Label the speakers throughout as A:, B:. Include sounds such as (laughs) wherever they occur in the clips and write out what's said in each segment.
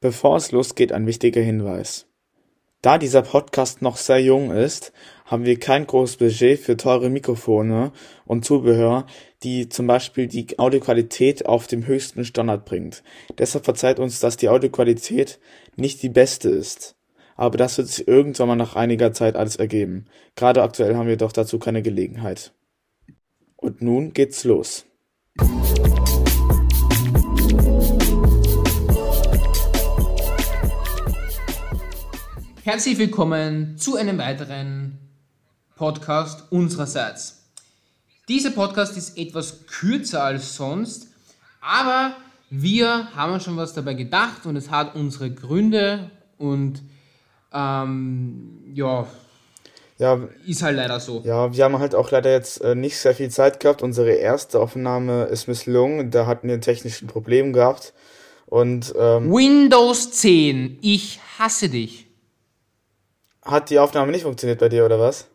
A: Bevor es losgeht, ein wichtiger Hinweis. Da dieser Podcast noch sehr jung ist, haben wir kein großes Budget für teure Mikrofone und Zubehör, die zum Beispiel die Audioqualität auf dem höchsten Standard bringt. Deshalb verzeiht uns, dass die Audioqualität nicht die beste ist. Aber das wird sich irgendwann mal nach einiger Zeit alles ergeben. Gerade aktuell haben wir doch dazu keine Gelegenheit. Und nun geht's los.
B: Herzlich willkommen zu einem weiteren Podcast unsererseits. Dieser Podcast ist etwas kürzer als sonst, aber wir haben uns schon was dabei gedacht und es hat unsere Gründe und ähm, ja,
A: Ja,
B: ist halt leider so.
A: ja, wir haben halt auch leider jetzt äh, nicht sehr viel Zeit gehabt. Unsere erste Aufnahme ist misslungen. Da hatten wir ein technisches Problem gehabt. Und ähm,
B: Windows 10, ich hasse dich.
A: Hat die Aufnahme nicht funktioniert bei dir, oder was?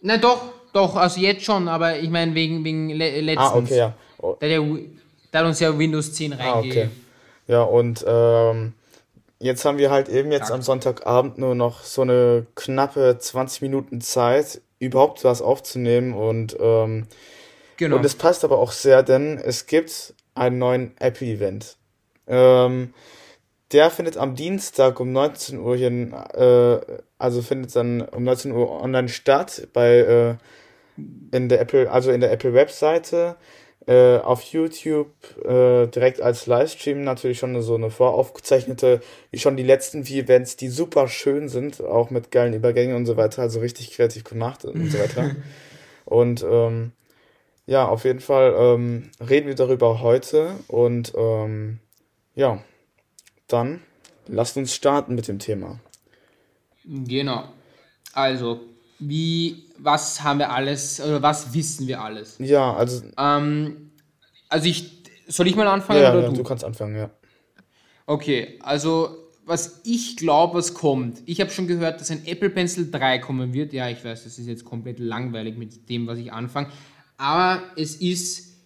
B: Na doch, doch, also jetzt schon, aber ich meine wegen, wegen le letztens.
A: Ah, okay, ja. Oh,
B: Da Wi- da hat uns ja Windows 10
A: ah, okay.
B: reingegeben.
A: Ja, und ähm, jetzt haben wir halt eben jetzt
B: Ja.
A: am Sonntagabend nur noch so eine knappe 20 Minuten Zeit, überhaupt was aufzunehmen. Und, ähm,
B: Genau.
A: und es passt aber auch sehr, denn es gibt einen neuen Apple-Event. Ähm, der findet am Dienstag um 19 Uhr hier, äh, also findet dann um 19 Uhr online statt bei äh, in der Apple, also in der Apple Webseite, äh, auf YouTube äh, direkt als Livestream natürlich schon so eine voraufgezeichnete, wie schon die letzten vier Events, die super schön sind, auch mit geilen Übergängen und so weiter, also richtig kreativ gemacht und so weiter. (laughs) und ähm, ja, auf jeden Fall ähm, reden wir darüber heute und ähm, ja, dann lasst uns starten mit dem Thema.
B: Genau. Also, wie, was haben wir alles, oder was wissen wir alles?
A: Ja, also
B: Ähm, also ich, soll ich mal anfangen
A: ja,
B: oder
A: ja,
B: du?
A: du kannst anfangen, ja.
B: Okay, also was ich glaube, was kommt. Ich habe schon gehört, dass ein Apple Pencil 3 kommen wird. Ja, ich weiß, das ist jetzt komplett langweilig mit dem, was ich anfange. Aber es ist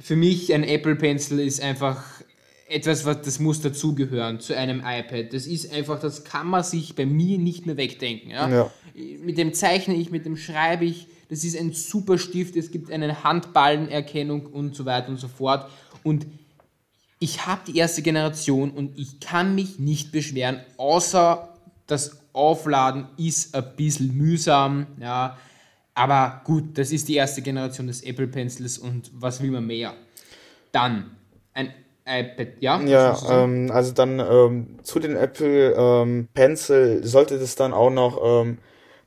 B: für mich ein Apple Pencil ist einfach etwas, was das muss dazugehören zu einem iPad. Das ist einfach, das kann man sich bei mir nicht mehr wegdenken. Ja?
A: Ja.
B: Mit dem zeichne ich, mit dem schreibe ich. Das ist ein super Stift. Es gibt eine Handballenerkennung und so weiter und so fort. Und ich habe die erste Generation und ich kann mich nicht beschweren, außer das Aufladen ist ein bisschen mühsam, ja. Aber gut, das ist die erste Generation des Apple Pencils und was will man mehr? Dann ein iPad, ja?
A: Ja, ähm, also dann ähm, zu den Apple ähm, Pencil sollte es dann auch noch ähm,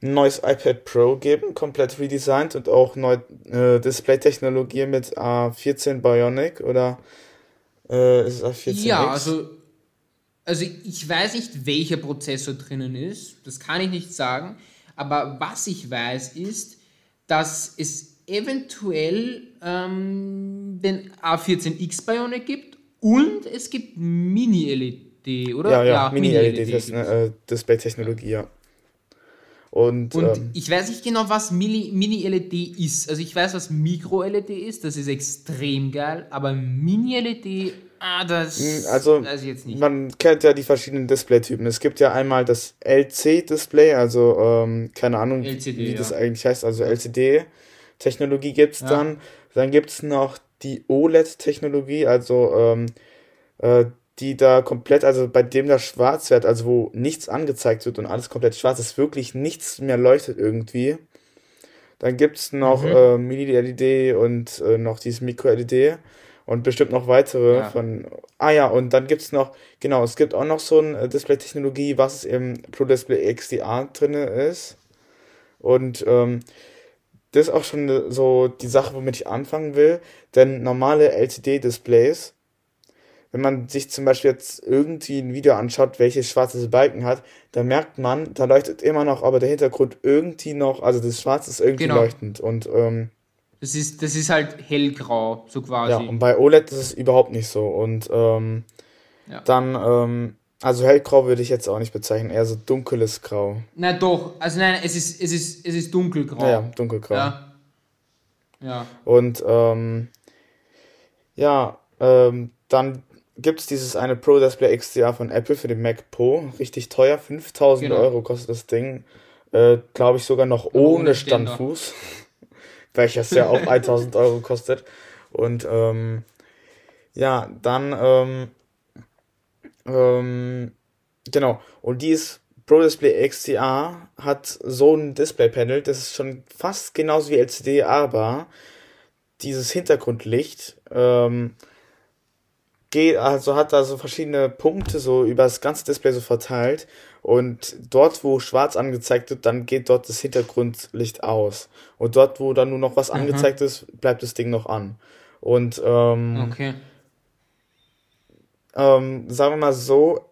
A: ein neues iPad Pro geben, komplett redesigned und auch neue äh, Display-Technologie mit A14 Bionic oder äh, ist es A14X?
B: Ja, also, also ich weiß nicht, welcher Prozessor drinnen ist. Das kann ich nicht sagen. Aber was ich weiß, ist, dass es eventuell ähm, den A14X Bionic gibt und es gibt Mini-LED, oder?
A: ja, ja, Mini-LED
B: Mini-LED
A: das,
B: gibt's.
A: ne, äh, Display-Technologie, ja. Und,
B: Und
A: ähm,
B: ich weiß nicht genau, was Mini- Mini-LED ist. Also ich weiß, was Micro-LED ist, das ist extrem geil, aber Mini-LED, ah, das
A: also
B: weiß ich jetzt nicht.
A: man kennt ja die verschiedenen Display-Typen. Es gibt ja einmal das LC-Display, also ähm, keine Ahnung,
B: LCD,
A: wie das
B: ja.
A: eigentlich heißt, also LCD-Technologie gibt's
B: Ja.
A: dann. Dann gibt's noch die OLED-Technologie, also ähm, äh, die da komplett, also bei dem das schwarz wird, also wo nichts angezeigt wird und alles komplett schwarz ist, wirklich nichts mehr leuchtet irgendwie. Dann gibt's noch
B: Mhm.
A: äh, Mini-LED und äh, noch dieses Micro-LED und bestimmt noch weitere
B: Ja.
A: von. Ah ja, und dann gibt's noch, genau, es gibt auch noch so eine äh, Display-Technologie, was im Pro Display XDR drinne ist. Und ähm, das ist auch schon so die Sache, womit ich anfangen will. Denn normale LCD-Displays, wenn man sich zum Beispiel jetzt irgendwie ein Video anschaut, welches schwarzes Balken hat, da merkt man, da leuchtet immer noch, aber der Hintergrund irgendwie noch, also das Schwarz ist irgendwie
B: Genau.
A: leuchtend. Und ähm,
B: Das ist, das ist halt hellgrau, so quasi.
A: ja, und bei OLED ist es überhaupt nicht so. Und ähm,
B: Ja.
A: dann, ähm, also hellgrau würde ich jetzt auch nicht bezeichnen, eher so dunkles Grau.
B: Na doch, also nein, es ist, es ist, es ist dunkelgrau.
A: Ja, ja, dunkelgrau.
B: Ja. Ja.
A: Und ähm, ja, ähm, dann gibt es dieses eine Pro Display XDR von Apple für den Mac Pro. Richtig teuer, 5000 genau. Euro kostet das Ding. Äh, Glaube ich sogar noch ohne, ohne Standfuß. (laughs) welches ja auch (laughs) 1000 Euro kostet. Und ähm, ja, dann ähm, genau. Und dieses Pro Display XDR hat so ein Display-Panel, das ist schon fast genauso wie LCD, aber dieses Hintergrundlicht ähm, geht, also hat da so verschiedene Punkte so über das ganze Display so verteilt und dort, wo schwarz angezeigt wird, dann geht dort das Hintergrundlicht aus. Und dort, wo dann nur noch was mhm. angezeigt ist, bleibt das Ding noch an. Und ähm, okay. Ähm, sagen wir mal so,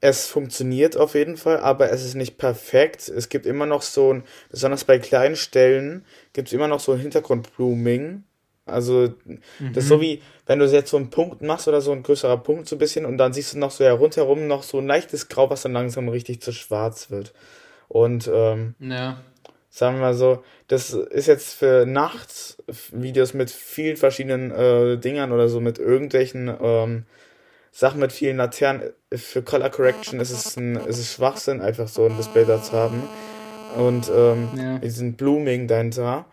A: es funktioniert auf jeden Fall, aber es ist nicht perfekt. Es gibt immer noch so ein, besonders bei kleinen Stellen, gibt es immer noch so ein Hintergrundblooming. Also, mhm. das ist so wie, wenn du jetzt so einen Punkt machst oder so ein größerer Punkt so ein bisschen und dann siehst du noch so ja rundherum noch so ein leichtes Grau, was dann langsam richtig zu schwarz wird. Und, ähm, ja. sagen wir mal so, das ist jetzt für Nachtvideos mit vielen verschiedenen äh, Dingern oder so, mit irgendwelchen ähm, Sachen mit vielen Laternen. Für Color Correction ist es ein, ist es Schwachsinn, einfach so ein Display da zu haben. Und ähm, ja. diesen Blooming dahinter.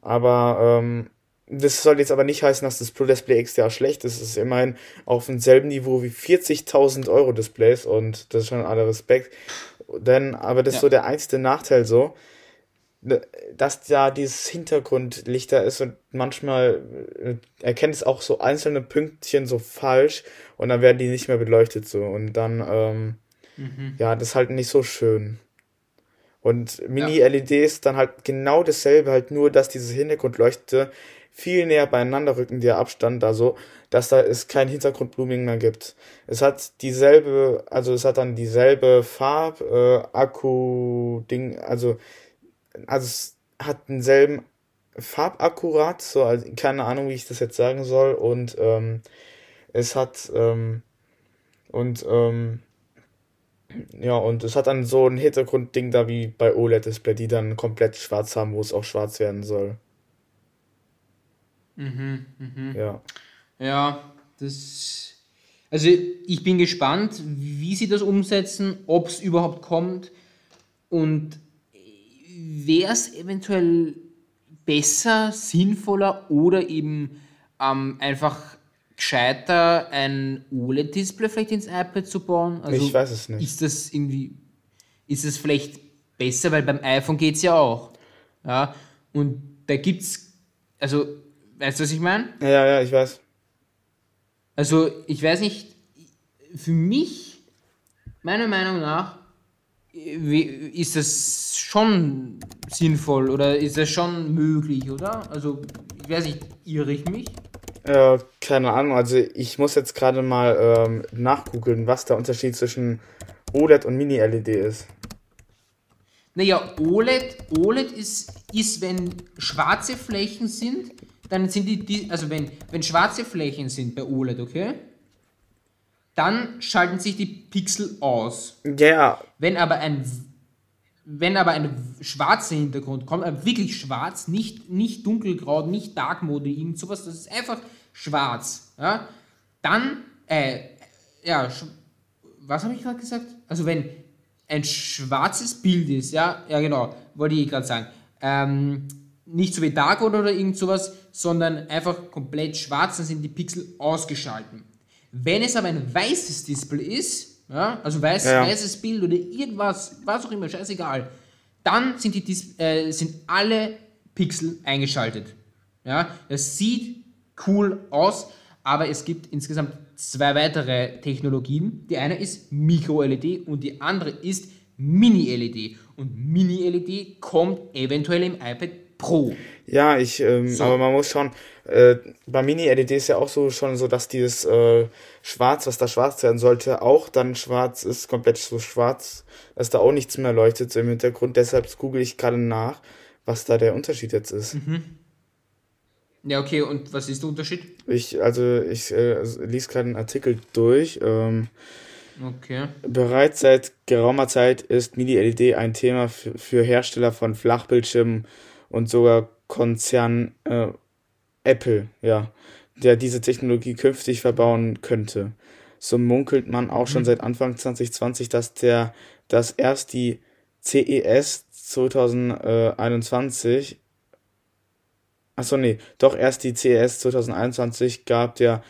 A: Aber ähm, das soll jetzt aber nicht heißen, dass das Pro Display XDR schlecht ist. Es ist immerhin auf demselben Niveau wie 40.000 Euro Displays und das ist schon aller Respekt. Denn, aber das ja. ist so der einzige Nachteil so, dass da dieses Hintergrundlicht da ist und manchmal äh, erkennt es auch so einzelne Pünktchen so falsch und dann werden die nicht mehr beleuchtet so und dann, ähm, mhm. ja, das ist halt nicht so schön. Und Mini-LEDs dann halt genau dasselbe, halt nur, dass diese Hintergrundleuchte viel näher beieinander rücken, der Abstand da so, dass da es kein Hintergrundblooming mehr gibt. Es hat dieselbe, also es hat dann dieselbe Farb, äh, Akku-Ding, also, also es hat denselben Farbakkurat, so, also keine Ahnung, wie ich das jetzt sagen soll, und ähm, es hat, ähm, und, ähm, ja, und es hat dann so ein Hintergrundding da wie bei OLED-Display, die dann komplett schwarz haben, wo es auch schwarz werden soll.
B: Mhm, mhm. Ja. Ja, das. Also ich bin gespannt, wie sie das umsetzen, ob es überhaupt kommt und wäre es eventuell besser, sinnvoller oder eben ähm, einfach gescheiter ein OLED-Display vielleicht ins iPad zu bauen? Also ich weiß es nicht. Ist das irgendwie, ist es vielleicht besser, weil beim iPhone geht es ja auch. Ja, und da gibt es, also Weißt du, was ich meine?
A: Ja, ja, ich weiß.
B: Also, ich weiß nicht, für mich, meiner Meinung nach, ist das schon sinnvoll oder ist das schon möglich, oder? Also, ich weiß nicht, irre ich mich?
A: Ja, keine Ahnung. Also, ich muss jetzt gerade mal ähm, nachgoogeln, was der Unterschied zwischen OLED und Mini-LED ist.
B: Naja, OLED, OLED ist, ist, wenn schwarze Flächen sind, dann sind die, die also wenn, wenn schwarze Flächen sind bei OLED, okay? Dann schalten sich die Pixel aus. Ja. Yeah. Wenn aber ein wenn aber ein schwarzer Hintergrund kommt, aber wirklich schwarz, nicht, nicht dunkelgrau, nicht Dark Mode, irgend sowas, das ist einfach schwarz, ja, dann, äh, ja, was habe ich gerade gesagt? Also wenn ein schwarzes Bild ist, ja, ja genau, wollte ich gerade sagen, ähm, nicht so wie Dark Mode oder irgend sowas, sondern einfach komplett schwarz, dann sind die Pixel ausgeschalten. Wenn es aber ein weißes Display ist, ja, also weiß, ja. weißes Bild oder irgendwas, was auch immer, scheißegal, dann sind, die Dis äh, sind alle Pixel eingeschaltet. Ja, das sieht cool aus, aber es gibt insgesamt zwei weitere Technologien. Die eine ist Micro-LED und die andere ist Mini-LED. Und Mini-LED kommt eventuell im iPad Pro.
A: Ja, ich, ähm, so. aber man muss schon, äh, bei Mini-LED ist ja auch so schon so, dass dieses äh, Schwarz, was da schwarz werden sollte, auch dann schwarz ist, komplett so schwarz, dass da auch nichts mehr leuchtet so im Hintergrund. Deshalb google ich gerade nach, was da der Unterschied jetzt ist. Mhm.
B: Ja, okay, und was ist der Unterschied?
A: Ich, also ich äh, lese gerade einen Artikel durch. Ähm, okay. Bereits seit geraumer Zeit ist Mini-LED ein Thema für, für Hersteller von Flachbildschirmen und sogar Konzern äh, Apple, ja, der diese Technologie künftig verbauen könnte. so munkelt man auch schon
B: Mhm.
A: seit Anfang 2020, dass der, dass erst die CES 2021, achso nee, doch erst die CES 2021 gab der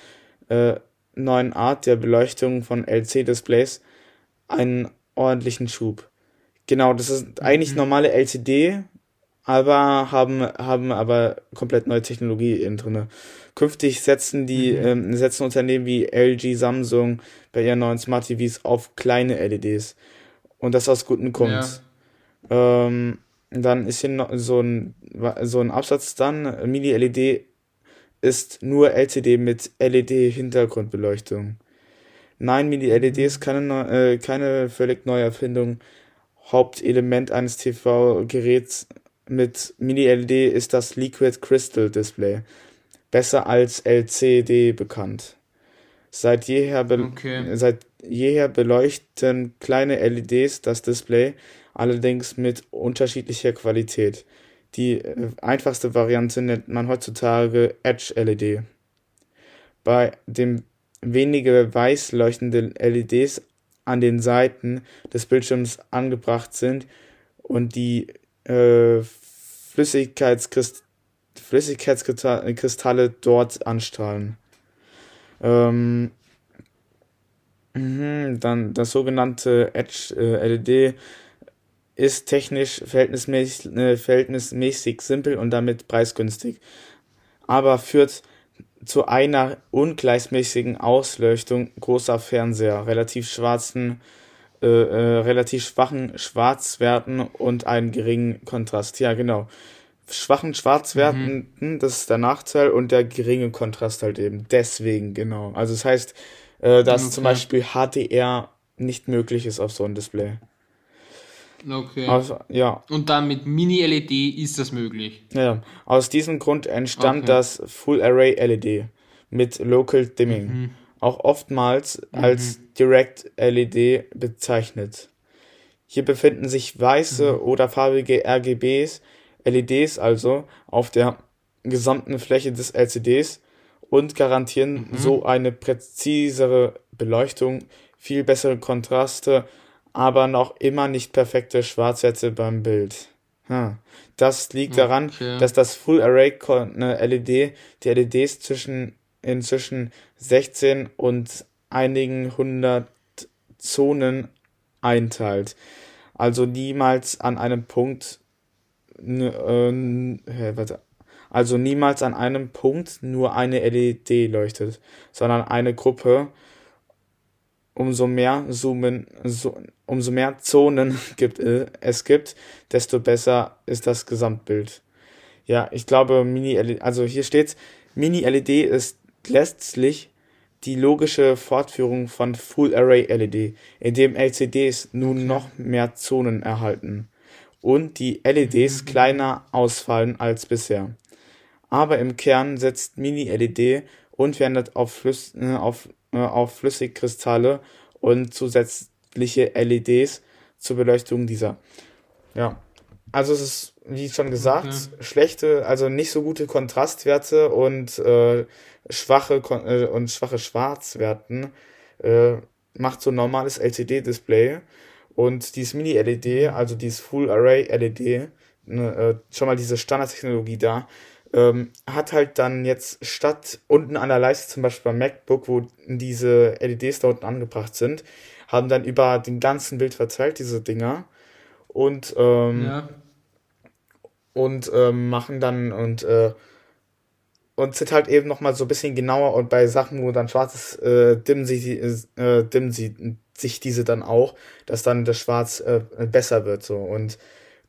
A: äh, neuen Art der Beleuchtung von LC-Displays einen ordentlichen Schub. Genau, das ist eigentlich
B: Mhm.
A: normale LCD, aber haben, haben aber komplett neue Technologie innen drinne. Künftig setzen die,
B: Mhm.
A: ähm, setzen Unternehmen wie LG, Samsung bei ihren neuen Smart TVs auf kleine LEDs. Und das aus gutem Grund. Ähm, dann ist hier noch so ein, so ein Absatz dann. Mini-LED ist nur LCD mit LED-Hintergrundbeleuchtung. Nein, Mini-LED ist keine, neu- äh, keine völlig neue Erfindung. Hauptelement eines TV-Geräts mit Mini-LED ist das Liquid Crystal Display. Besser als LCD bekannt. Seit jeher, be
B: Okay.
A: seit jeher beleuchten kleine LEDs das Display, allerdings mit unterschiedlicher Qualität. Die äh, einfachste Variante nennt man heutzutage Edge LED. Bei dem wenige weiß leuchtende LEDs an den Seiten des Bildschirms angebracht sind und die äh, Flüssigkeitskrist Flüssigkeitskristalle dort anstrahlen. Ähm, mhm, dann das sogenannte Edge äh, LED ist technisch verhältnismäßig, äh, verhältnismäßig simpel und damit preisgünstig, aber führt zu einer ungleichmäßigen Ausleuchtung großer Fernseher, relativ schwarzen, äh, äh, relativ schwachen Schwarzwerten und einen geringen Kontrast. Ja, genau. Schwachen Schwarzwerten, hm, das ist der Nachteil und der geringe Kontrast halt eben. Deswegen, genau. Also das heißt, äh, dass
B: Okay.
A: zum Beispiel HDR nicht möglich ist auf so einem Display.
B: Okay.
A: Also, ja,
B: Und dann mit Mini-LED ist das möglich.
A: Ja, aus diesem Grund entstand
B: Okay.
A: das Full Array LED mit Local Dimming,
B: Mhm.
A: Auch oftmals als Direct LED bezeichnet. Hier befinden sich weiße
B: Mhm.
A: oder farbige RGBs, LEDs also, auf der gesamten Fläche des LCDs und garantieren
B: Mhm.
A: so eine präzisere Beleuchtung, viel bessere Kontraste, aber noch immer nicht perfekte Schwarzwerte beim Bild. Hm. Das liegt daran,
B: Okay.
A: dass das Full Array äh, LED die LEDs zwischen inzwischen 16 und einigen hundert Zonen einteilt. Also niemals an einem Punkt äh, warte. Also niemals an einem Punkt nur eine LED leuchtet, sondern eine Gruppe. Umso mehr Zoomen, so, umso mehr Zonen (laughs) gibt, äh, es gibt, desto besser ist das Gesamtbild. Ja, ich glaube, Mini-LED, also hier steht, Mini-LED ist letztlich die logische Fortführung von Full Array LED, in dem LCDs nun noch mehr Zonen erhalten und die LEDs kleiner ausfallen als bisher. Aber im Kern setzt Mini-LED und wendet auf, Flüss, äh, auf, äh, auf Flüssigkristalle und zusätzliche LEDs zur Beleuchtung dieser. Ja, also es ist, wie schon gesagt,
B: Okay.
A: schlechte, also nicht so gute Kontrastwerte und äh, schwache Kon äh, und schwache Schwarzwerten äh, macht so ein normales LCD-Display und dieses Mini-LED, also dieses Full Array LED, ne, äh, schon mal diese Standardtechnologie da, ähm, hat halt dann jetzt statt unten an der Leiste, zum Beispiel beim MacBook, wo diese LEDs da unten angebracht sind, haben dann über den ganzen Bild verteilt, diese Dinger. Und, ähm,
B: Ja.
A: und ähm, machen dann und äh, und sind halt eben noch mal so ein bisschen genauer und bei Sachen, wo dann schwarz ist, äh, dimmen die, äh, dimmen sie sich diese dann auch, dass dann das Schwarz äh, besser wird so und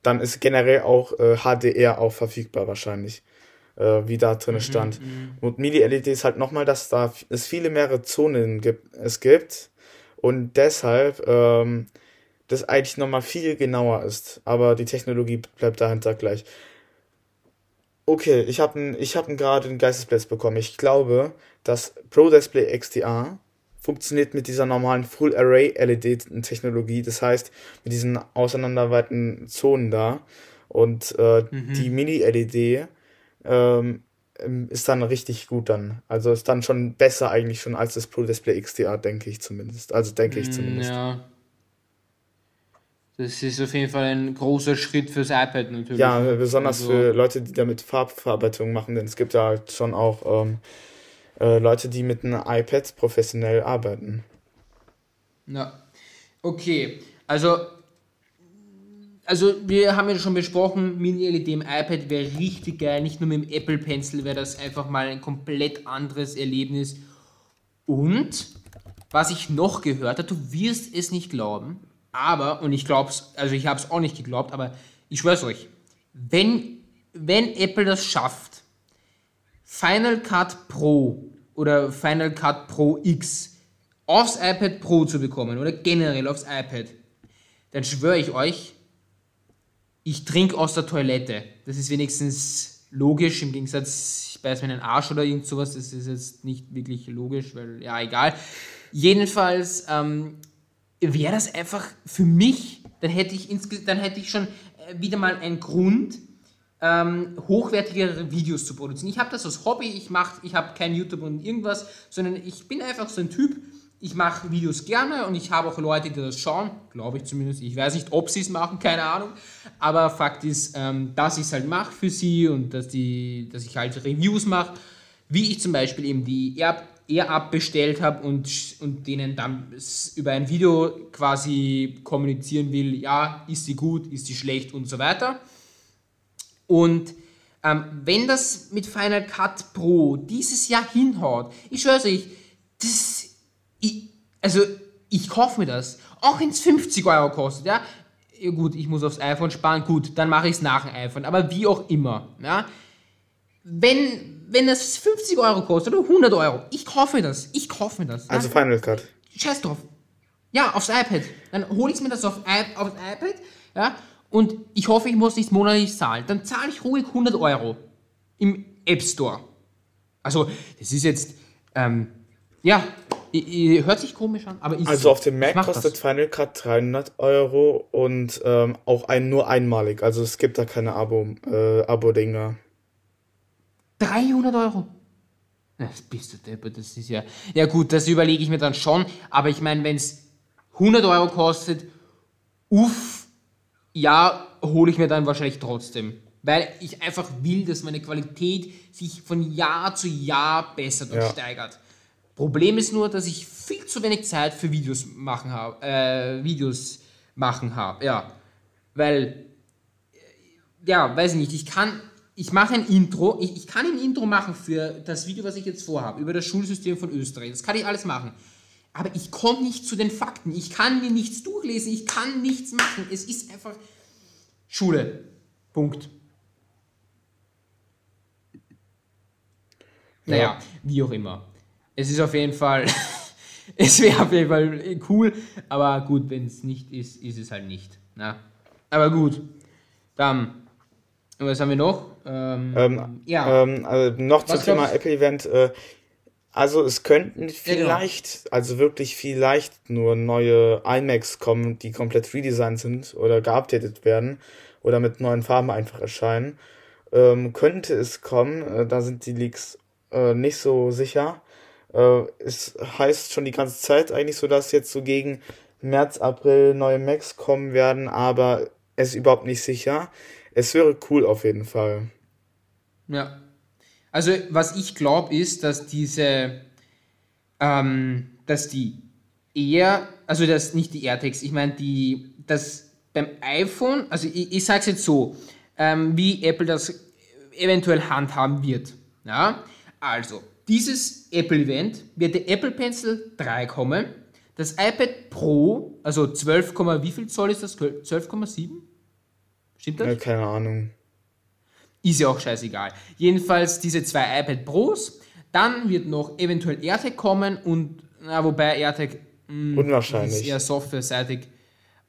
A: dann ist generell auch äh, HDR auch verfügbar wahrscheinlich, äh, wie da drin stand. Und Mini-LED ist halt nochmal, dass da es viele mehrere Zonen gibt, es gibt und deshalb ähm, das eigentlich nochmal viel genauer ist, aber die Technologie bleibt dahinter gleich. Okay, ich habe ich hab gerade einen Geistesblitz bekommen. Ich glaube, dass Pro Display XDR funktioniert mit dieser normalen Full Array LED Technologie, das heißt mit diesen auseinanderweiten Zonen da und äh, die Mini LED ähm, ähm, ist dann richtig gut dann. Also ist dann schon besser eigentlich schon als das Pro Display XDR, denke ich zumindest. Also denke ich
B: Mm,
A: zumindest.
B: Ja. Das ist auf jeden Fall ein großer Schritt fürs iPad natürlich.
A: Ja, besonders
B: Also-
A: für Leute, die damit Farbverarbeitung machen, denn es gibt ja halt schon auch ähm, äh, Leute, die mit einem iPad professionell arbeiten.
B: Ja. Okay, also, also wir haben ja schon besprochen, Mini-LED im iPad wäre richtig geil. Nicht nur mit dem Apple Pencil wäre das einfach mal ein komplett anderes Erlebnis. Und was ich noch gehört habe, du wirst es nicht glauben, aber, und ich glaube es, also ich habe es auch nicht geglaubt, aber ich schwör's euch, wenn, wenn Apple das schafft, Final Cut Pro oder Final Cut Pro X aufs iPad Pro zu bekommen oder generell aufs iPad, dann schwöre ich euch, ich trinke aus der Toilette. Das ist wenigstens logisch, im Gegensatz, ich beiß mir in den Arsch oder irgend sowas, das ist jetzt nicht wirklich logisch, weil, ja, egal. Jedenfalls ähm, wäre das einfach für mich, dann hätte ich, dann hätte ich schon äh, wieder mal einen Grund, ähm, hochwertigere Videos zu produzieren. Ich habe das als Hobby, ich mache, ich habe kein YouTube und irgendwas, sondern ich bin einfach so ein Typ, ich mache Videos gerne und ich habe auch Leute, die das schauen, glaube ich zumindest. Ich weiß nicht, ob sie es machen, keine Ahnung. Aber Fakt ist, ähm, dass ich es halt mache für sie und dass, die, dass ich halt Reviews mache, wie ich zum Beispiel eben die Air, Air Up bestellt habe und, und denen dann über ein Video quasi kommunizieren will, ja, ist sie gut, ist sie schlecht und so weiter. Und ähm, wenn das mit Final Cut Pro dieses Jahr hinhaut, ich schwöre euch, das, ich, also ich kaufe mir das, auch wenn es 50 Euro kostet, ja. ja. Gut, ich muss aufs iPhone sparen, gut, dann mache ich es nach dem iPhone, aber wie auch immer, ja. Wenn, wenn das 50 Euro kostet oder 100 Euro, ich kaufe mir das, ich kaufe mir das.
A: Also Final Cut.
B: Scheiß drauf. Ja, aufs iPad. Dann hole ich mir das auf, I aufs iPad, ja, und ich hoffe, ich muss nicht monatlich zahlen. Dann zahle ich ruhig 100 Euro im App Store. Also, das ist jetzt, ähm, ja, hört sich komisch an, aber ist
A: Also
B: so.
A: auf dem
B: Ich
A: Mac kostet
B: das.
A: Final Cut 300 Euro und ähm, auch ein, nur einmalig. Also es gibt da keine Abo, äh, Abo-Dinger.
B: 300 Euro. Das bist du deppert, das ist ja. Ja, gut, das überlege ich mir dann schon, aber ich meine, wenn es 100 Euro kostet, uff, ja, hole ich mir dann wahrscheinlich trotzdem. Weil ich einfach will, dass meine Qualität sich von Jahr zu Jahr bessert und
A: Ja.
B: steigert. Problem ist nur, dass ich viel zu wenig Zeit für Videos machen habe, äh, Videos machen habe, ja. Weil ja, weiß ich nicht, ich kann, ich mache ein Intro, ich, ich kann ein Intro machen für das Video, was ich jetzt vorhabe, über das Schulsystem von Österreich. Das kann ich alles machen. Aber ich komme nicht zu den Fakten. Ich kann mir nichts durchlesen, ich kann nichts machen. Es ist einfach Schule. Punkt. Naja, wie auch immer. Es ist auf jeden Fall, (laughs) es wäre auf jeden Fall cool, aber gut, wenn es nicht ist, ist es halt nicht. Na? Aber gut, dann, was haben wir noch? Ähm,
A: Ähm,
B: ja,
A: ähm, also noch zum
B: Was
A: Thema
B: glaubst-
A: Apple Event. Äh, also es könnten
B: genau.
A: vielleicht, also wirklich vielleicht nur neue iMacs kommen, die komplett redesigned sind oder geupdatet werden oder mit neuen Farben einfach erscheinen. Ähm, könnte es kommen, äh, da sind die Leaks äh, nicht so sicher. Äh, es heißt schon die ganze Zeit eigentlich so, dass jetzt so gegen März, April neue Macs kommen werden, aber es ist überhaupt nicht sicher. Es wäre cool auf jeden Fall.
B: Ja. Also, was ich glaube, ist, dass diese, ähm, dass die eher, also dass nicht die AirTags, ich meine, die, dass beim iPhone, also ich, ich sage es jetzt so, ähm, wie Apple das eventuell handhaben wird. Ja? Also, dieses Apple-Event wird der Apple Pencil 3 kommen, das iPad Pro, also 12, wie viel Zoll ist das? 12,7? Stimmt das?
A: Ja, keine Ahnung.
B: Ist ja auch scheißegal. Jedenfalls diese zwei iPad Pros. Dann wird noch eventuell AirTag kommen und, na, wobei AirTag mh,
A: Unwahrscheinlich.
B: ist eher softwareseitig.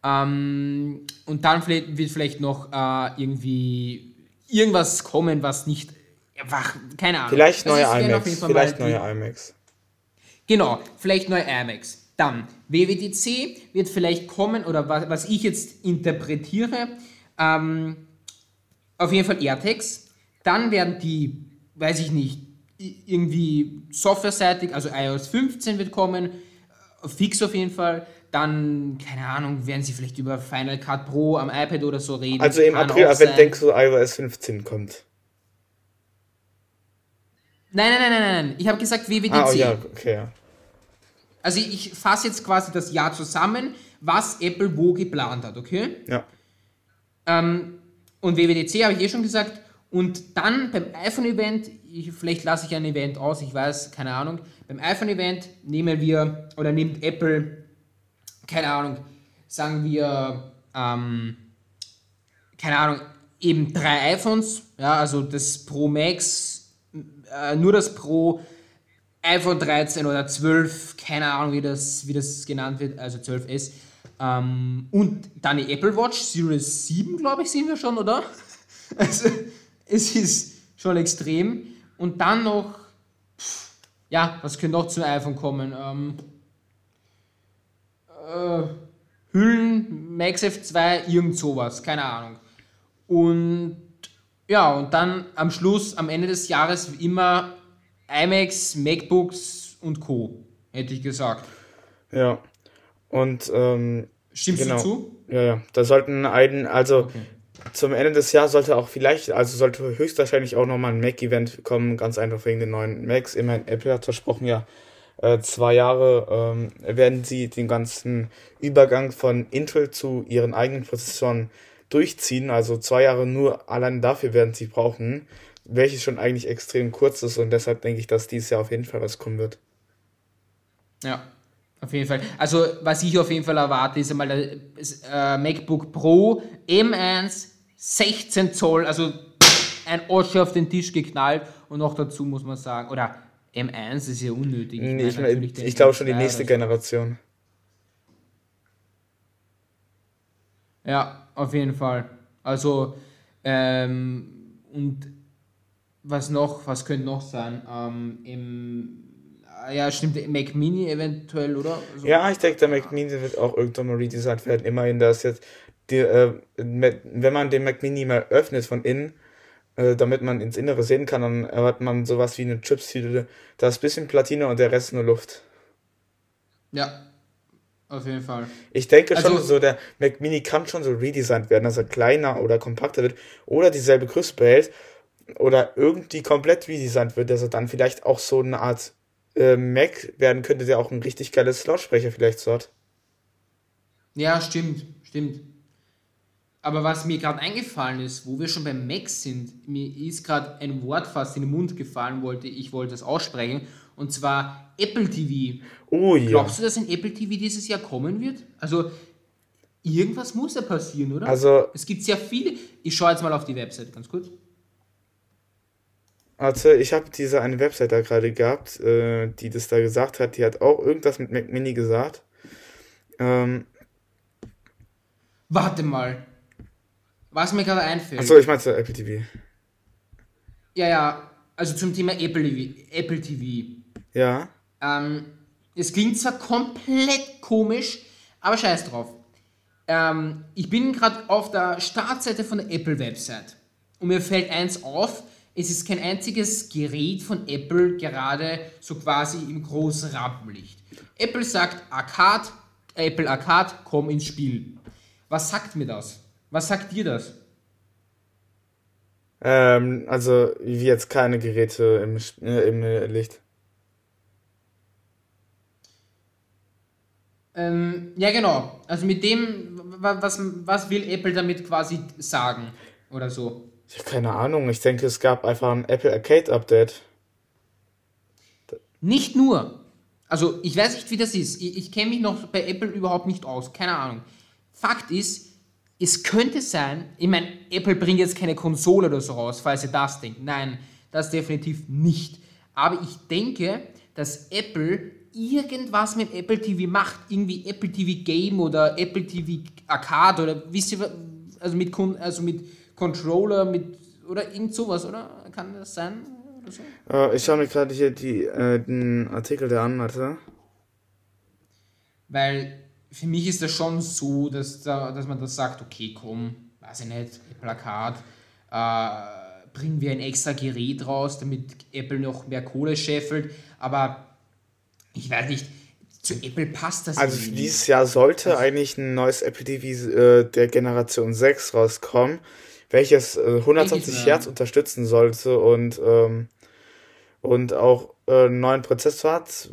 B: Ähm, und dann wird vielleicht noch äh, irgendwie irgendwas kommen, was nicht einfach, keine Ahnung.
A: Vielleicht
B: Also
A: neue
B: Fall
A: Vielleicht neue iMacs.
B: Genau, vielleicht neue iMacs. Dann, WWDC wird vielleicht kommen, oder was, was ich jetzt interpretiere, ähm, auf jeden Fall AirTags. Dann werden die weiß ich nicht, irgendwie softwareseitig, also iOS 15 wird kommen, äh, fix auf jeden Fall. Dann, keine Ahnung, werden sie vielleicht über Final Cut Pro am iPad oder so reden.
A: Also im April, wenn denkst du, iOS 15 kommt?
B: Nein, nein, nein, nein, nein. Ich habe gesagt WWDC. Ah, oh ja, okay, ja. Also ich fasse jetzt quasi das Jahr zusammen, was Apple wo geplant hat, okay? Ja. Ähm, und WWDC habe ich eh schon gesagt. Und dann beim iPhone-Event, vielleicht lasse ich ein Event aus, ich weiß, keine Ahnung. Beim iPhone-Event nehmen wir, oder nimmt Apple, keine Ahnung, sagen wir, ähm, keine Ahnung, eben drei iPhones, ja, also das Pro Max, äh, nur das Pro, iPhone 13 oder 12, keine Ahnung, wie das, wie das genannt wird, also 12S. Ähm, und dann die Apple Watch Series 7, glaube ich, sind wir schon, oder? (laughs) Also, es ist schon extrem. Und dann noch, pff, ja, was könnte noch zum iPhone kommen? Ähm, äh, Hüllen, MagSafe 2, irgend sowas, keine Ahnung. Und ja, und dann am Schluss, am Ende des Jahres, wie immer iMacs, MacBooks und Co. Hätte ich gesagt.
A: Ja. Und ähm,
B: stimmst genau. du zu?
A: Ja, ja. Da sollten einen, also okay. zum Ende des Jahres sollte auch vielleicht, also sollte höchstwahrscheinlich auch nochmal ein Mac-Event kommen, ganz einfach wegen den neuen Macs. Immerhin, Apple hat versprochen, ja, äh, zwei Jahre ähm, werden sie den ganzen Übergang von Intel zu ihren eigenen Prozessoren durchziehen. Also zwei Jahre nur allein dafür werden sie brauchen welches schon eigentlich extrem kurz ist und deshalb denke ich, dass dieses Jahr auf jeden Fall was kommen wird.
B: Ja, auf jeden Fall. Also, was ich auf jeden Fall erwarte, ist einmal das äh, MacBook Pro M1 16 Zoll, also ein Osche auf den Tisch geknallt und noch dazu muss man sagen, oder M1 ist ja unnötig.
A: Ich, ich, mein, ich glaube schon die nächste Generation.
B: Ja, auf jeden Fall. Also, ähm, und was noch, was könnte noch sein? Ähm, im, ja, stimmt, Mac Mini eventuell, oder?
A: So. Ja, ich denke, der Mac Mini wird auch irgendwann mal redesigned werden. Immerhin, dass jetzt, die, äh, wenn man den Mac Mini mal öffnet von innen, äh, damit man ins Innere sehen kann, dann hat man sowas wie eine Chipstüte. Da ist ein bisschen Platine und der Rest nur Luft.
B: Ja, auf jeden Fall.
A: Ich denke schon, also, so der Mac Mini kann schon so redesigned werden, dass er kleiner oder kompakter wird oder dieselbe Größe behält oder irgendwie komplett redesigned wird, dass er dann vielleicht auch so eine Art äh, Mac werden könnte, der auch ein richtig geiles Lautsprecher vielleicht so hat.
B: Ja, stimmt, stimmt. Aber was mir gerade eingefallen ist, wo wir schon beim Mac sind, mir ist gerade ein Wort fast in den Mund gefallen, wollte ich wollte es aussprechen, und zwar Apple TV. Oh ja. Glaubst du, dass ein Apple TV dieses Jahr kommen wird? Also irgendwas muss ja passieren, oder? Also es gibt sehr viele. Ich schaue jetzt mal auf die Website ganz kurz.
A: Also ich habe diese eine Website da gerade gehabt, äh, die das da gesagt hat. Die hat auch irgendwas mit Mac Mini gesagt. Ähm,
B: Warte mal. Was mir gerade einfällt.
A: Achso, ich meinte Apple TV.
B: Ja, ja. Also zum Thema Apple TV. Apple TV.
A: Ja.
B: Ähm, es klingt zwar komplett komisch, aber scheiß drauf. Ähm, ich bin gerade auf der Startseite von der Apple-Website. Und mir fällt eins auf, es ist kein einziges Gerät von Apple gerade so quasi im großen Rampenlicht. Apple sagt Arcade, Apple Arcade, komm ins Spiel. Was sagt mir das? Was sagt dir das?
A: Ähm, also, wie jetzt keine Geräte im, äh, im Licht.
B: Ähm, ja, genau. Also mit dem, was, was will Apple damit quasi sagen? Oder so?
A: Ich habe keine Ahnung. Ich denke, es gab einfach ein Apple Arcade Update.
B: Nicht nur. Also, ich weiß nicht, wie das ist. Ich, ich kenne mich noch bei Apple überhaupt nicht aus. Keine Ahnung. Fakt ist, es könnte sein, ich meine, Apple bringt jetzt keine Konsole oder so raus, falls ihr das denkt. Nein, das definitiv nicht. Aber ich denke, dass Apple irgendwas mit Apple TV macht. Irgendwie Apple TV Game oder Apple TV Arcade oder wisst ihr, also mit, also mit Controller mit oder irgend sowas, oder? Kann das sein?
A: So? Äh, ich schaue mir gerade hier die, äh, den Artikel der an, warte.
B: Weil für mich ist das schon so, dass, da, dass man das sagt, okay, komm, weiß ich nicht, Plakat, äh, bringen wir ein extra Gerät raus, damit Apple noch mehr Kohle scheffelt. Aber ich weiß nicht, zu Apple passt das
A: Also für dieses Jahr sollte eigentlich ein neues Apple TV äh, der Generation 6 rauskommen, welches äh, 120
B: Ja.
A: Hertz unterstützen sollte und, ähm, und auch äh, einen neuen Prozessor hat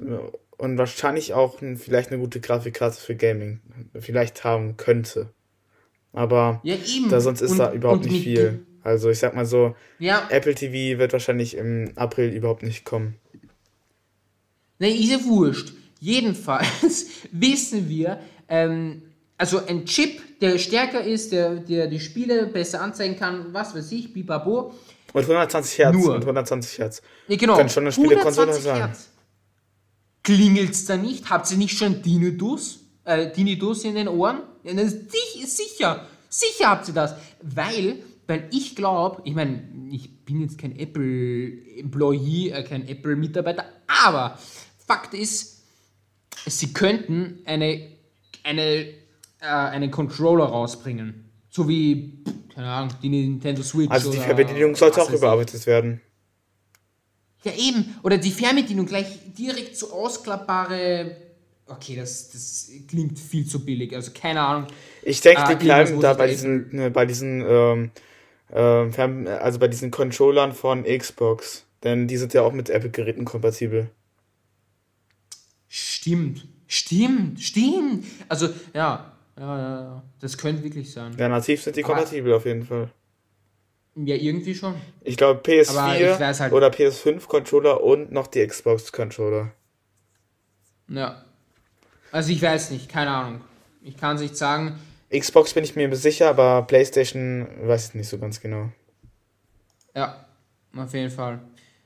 A: und wahrscheinlich auch vielleicht eine gute Grafikkarte für Gaming vielleicht haben könnte. Aber
B: Ja,
A: da sonst ist
B: Und-
A: da überhaupt nicht viel. Also ich sag mal so,
B: Ja,
A: Apple TV wird wahrscheinlich im April überhaupt nicht kommen.
B: Nein, ist ja wurscht. Jedenfalls (laughs) wissen wir, ähm, also ein Chip, der stärker ist, der, der die Spiele besser anzeigen kann, was weiß ich, bibabo.
A: Und 120 Hertz
B: Nur.
A: und 120 Hertz.
B: Nee, genau.
A: Kann schon eine Spielekonsole
B: 120
A: sein.
B: Hertz. Klingelt's da nicht? Habt ihr nicht schon Tinnitus? Äh, Tinnitus in den Ohren? Ja, sicher, sicher habt ihr das. Weil, weil ich glaube, ich meine, ich bin jetzt kein Apple-Employee, äh, kein Apple-Mitarbeiter, aber Fakt ist, sie könnten eine, eine, äh, einen Controller rausbringen. So wie, keine Ahnung, die Nintendo Switch.
A: Also die Fernbedienung sollte auch überarbeitet werden.
B: Ja, eben. Oder die Fernbedienung gleich direkt so ausklappbare. Okay, das, das klingt viel zu billig. Also keine Ahnung.
A: Ich denke, die
B: irgendwas,
A: bleiben da bei diesen, ne, bei diesen, ähm, Fern- also bei diesen Controllern von Xbox. Denn die sind ja auch mit Apple-Geräten kompatibel.
B: Stimmt. Stimmt. Stimmt. Also, ja. Ja, ja, ja. Das könnte wirklich sein.
A: Ja, nativ sind die
B: Aber-
A: kompatibel auf jeden Fall.
B: Ja, irgendwie schon.
A: Ich glaube
B: Aber ich
A: PS4
B: weiß halt-
A: oder PS5-Controller und noch die Xbox-Controller.
B: Ja. Also ich weiß nicht, keine Ahnung. Ich kann es nicht sagen.
A: Xbox bin ich mir sicher, aber PlayStation weiß ich nicht so ganz genau.
B: Ja, auf jeden Fall.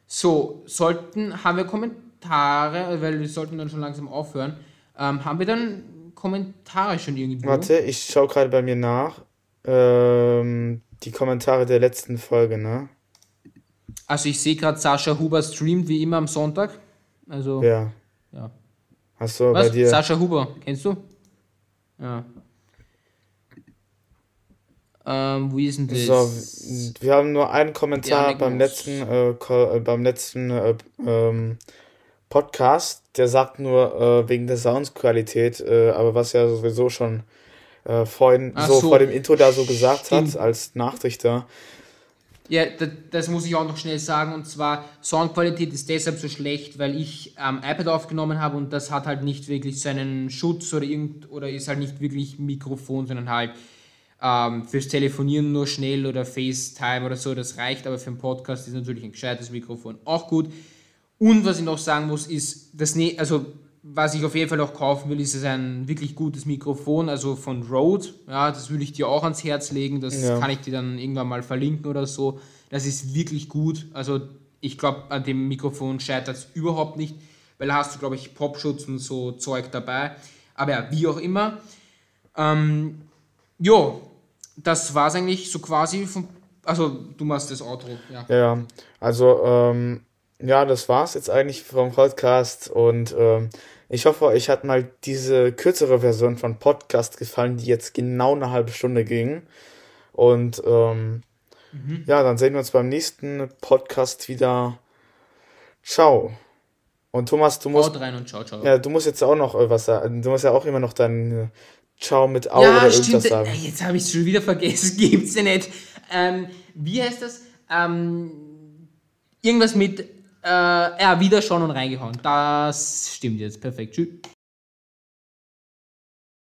B: So, sollten, haben wir Kommentare, weil wir sollten dann schon langsam aufhören. Ähm, haben wir dann Kommentare schon irgendwo?
A: Warte, ich schaue gerade bei mir nach. Ähm, die Kommentare der letzten Folge, ne?
B: Also ich sehe gerade, Sascha Huber streamt wie immer am Sonntag. Also,
A: Ja.
B: ja.
A: Hast du bei dir.
B: Sascha Huber, kennst du? Ja. Ähm, wie ist denn das?
A: So, wir haben nur einen Kommentar beim letzten, äh, äh, beim letzten äh, ähm, Podcast. Der sagt nur äh, wegen der Soundqualität, äh, aber was er sowieso schon äh, vorhin
B: Ach
A: so, vor dem Intro da so gesagt
B: Stimmt.
A: hat, als Nachrichter.
B: Ja, das, das muss ich auch noch schnell sagen. Und zwar, Soundqualität ist deshalb so schlecht, weil ich am iPad aufgenommen habe und das hat halt nicht wirklich seinen Schutz oder irgend oder ist halt nicht wirklich Mikrofon, sondern halt ähm, fürs Telefonieren nur schnell oder FaceTime oder so, das reicht, aber für einen Podcast ist natürlich ein gescheites Mikrofon auch gut. Und was ich noch sagen muss, ist, das ne also was ich auf jeden Fall noch kaufen will, ist es ein wirklich gutes Mikrofon, also von Rode. Ja, das würde ich dir auch ans Herz legen. Das
A: Ja.
B: kann ich dir dann irgendwann mal verlinken oder so. Das ist wirklich gut. Also ich glaube, an dem Mikrofon scheitert es überhaupt nicht, weil da hast du, glaube ich, Popschutz und so Zeug dabei. Aber ja, wie auch immer. Ähm, jo, das war es eigentlich so quasi vom. Also, du machst das Outro, ja.
A: Ja, ja. Also, ähm, ja, das war's jetzt eigentlich vom Podcast und ähm, ich hoffe, euch hat mal diese kürzere Version von Podcast gefallen, die jetzt genau eine halbe Stunde ging. Und ähm, ja, dann sehen wir uns beim nächsten Podcast wieder. Ciao. Und Thomas, du musst,
B: Haut rein und ciao, ciao.
A: ja, du musst jetzt auch noch äh, was sagen. Du musst ja auch immer noch dein äh, Ciao mit Au oder irgendwas sagen.
B: Jetzt habe ich es schon wieder vergessen. (laughs) Gibt's ja nicht. Ähm, wie heißt das? Ähm, irgendwas mit äh, ja, wieder schauen und reingehauen. Das stimmt jetzt. Perfekt. Tschüss.